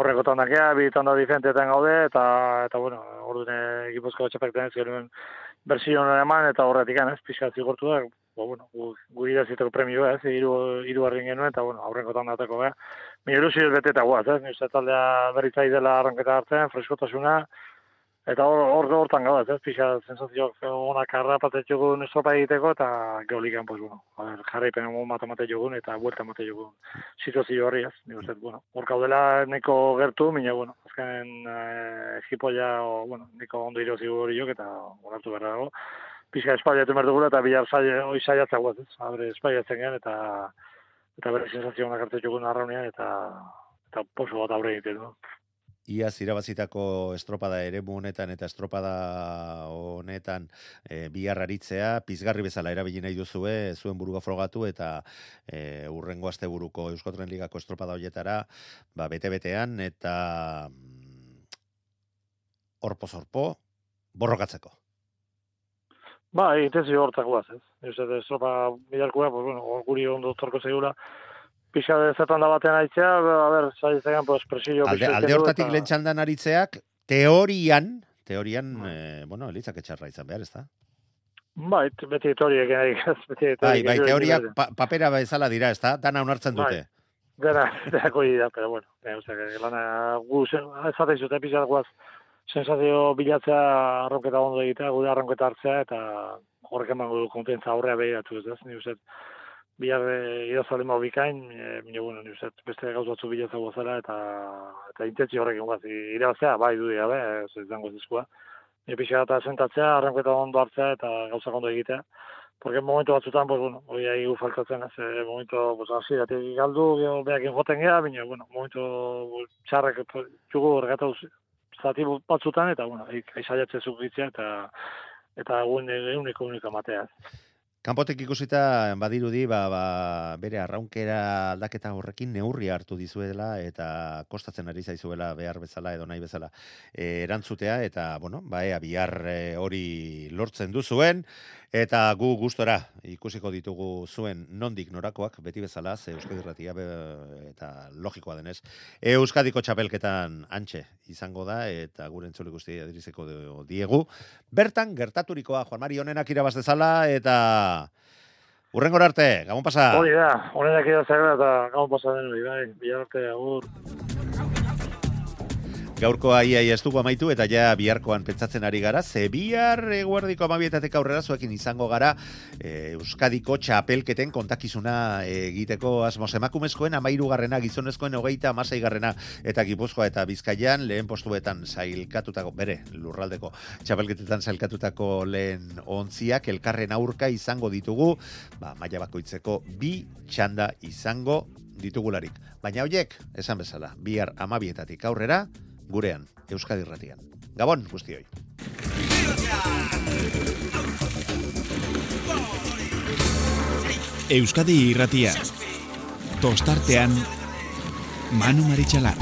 horreko tandakea, bi tanda diferentetan gaude, eta, eta bueno, ordune gipuzko txapekten ez genuen bersio eman, eta horretik ez, pixka zigortu da, ba, bueno, gu, guri da ziteko premioa, ez, iru, iru genuen, eta, bueno, aurrenko tandateko, eh. Mi ilusio ez bete eta guaz, ez, taldea berritzai dela arranketa hartzen, freskotasuna, Eta hor hor hortan gauaz, ez pixa sensazio ona karra patetxugun estropa egiteko eta geolikan pues bueno, jarraipen un matemate jogun eta vuelta mate jogun situazio horri, ez? Ni uste, bueno, hor kaudela neko gertu, mina bueno, azken eh, equipo ja o bueno, neko ondo iro hori jok eta onartu berra dago. Pixa España tu merdugula eta bilar saia hoy saia zaguaz, ez? Abre España zengen eta eta bere sensazio ona hartu jogun arraunean eta eta poso bat aurre egiten, no? Iaz irabazitako estropada ere honetan eta estropada honetan e, biharraritzea, pizgarri bezala erabili nahi duzue, zuen buruga frogatu eta e, urrengo asteburuko Euskotren Ligako estropada hoietara, ba, bete-betean eta mm, orpo-zorpo borrokatzeko. Ba, egiten zi hortak guaz, ez. Ez, estropa bilarkoa, pues, bueno, guri ondo torko segura, pixa de zertan da batean aitzea, a ber, zaitzen pues, presio... Alde, alde hortatik eta... lentxandan aritzeak, teorian, teorian, bai. eh, bueno, elitzak etxarra izan behar, ez da? Bai, beti teoriak egin, beti Bai, bai, teoria pa, papera bezala dira, ez da? Dana unartzen dute. Bai. Dena, dena dira, pero bueno, eh, o lana, gu, ezaten zute pixat guaz, sensazio bilatzea arronketa ondo egitea, gure arronketa hartzea, eta horrek eman du kontentza aurrea behiratu, ez da? Ni uste, bihar idazale mau bikain, e, mine, bueno, ni beste gauz batzu bilatza gozera, eta, eta intentzio horrekin guaz, irabazea, bai du gabe, ez izango zizkoa. Ni pixka eta sentatzea, arranketa ondo hartzea, eta gauza ondo egitea. Porque momentu batzutan, pues, bueno, hori ahi gu faltatzen, ez, eh, momentu, pues, hasi, dati galdu, geho, behak infoten geha, bine, bueno, momentu txarrek, txugu horregatuz, zati batzutan, eta, bueno, aizaiatze zukitzea, eta, eta guen eguneko unika mateaz. Kanpotek ikusita badirudi ba, ba, bere arraunkera aldaketa horrekin neurri hartu dizuela eta kostatzen ari zaizuela behar bezala edo nahi bezala e, erantzutea eta bueno, ba, ea bihar e, hori lortzen duzuen Eta gu gustora ikusiko ditugu zuen nondik norakoak, beti bezala, ze Euskadi Ratia eta logikoa denez. Euskadiko txapelketan antxe izango da, eta gure entzule guzti adirizeko diegu. Bertan, gertaturikoa, Juan Mari, honenak irabaz dezala, eta urren arte, gabon pasa. Hori da, honenak irabaz eta gabon pasa den hori, bai, bilar arte, agur. Gaurkoa ia ia ez dugu amaitu eta ja biharkoan pentsatzen ari gara, ze bihar eguerdiko amabietatek aurrera zuekin izango gara e, Euskadiko txapelketen kontakizuna egiteko asmoz. Emakumezkoen amairu garrena, gizonezkoen hogeita amasei garrena eta gipuzkoa eta bizkaian lehen postuetan zailkatutako, bere, lurraldeko txapelketetan zailkatutako lehen ontziak elkarren aurka izango ditugu, ba, maila bakoitzeko bi txanda izango ditugularik. Baina hoiek, esan bezala, bihar amabietatik aurrera, gurean, Euskadi Ratian. Gabon, guztioi. Euskadi Irratia. Tostartean Manu Maritxalar.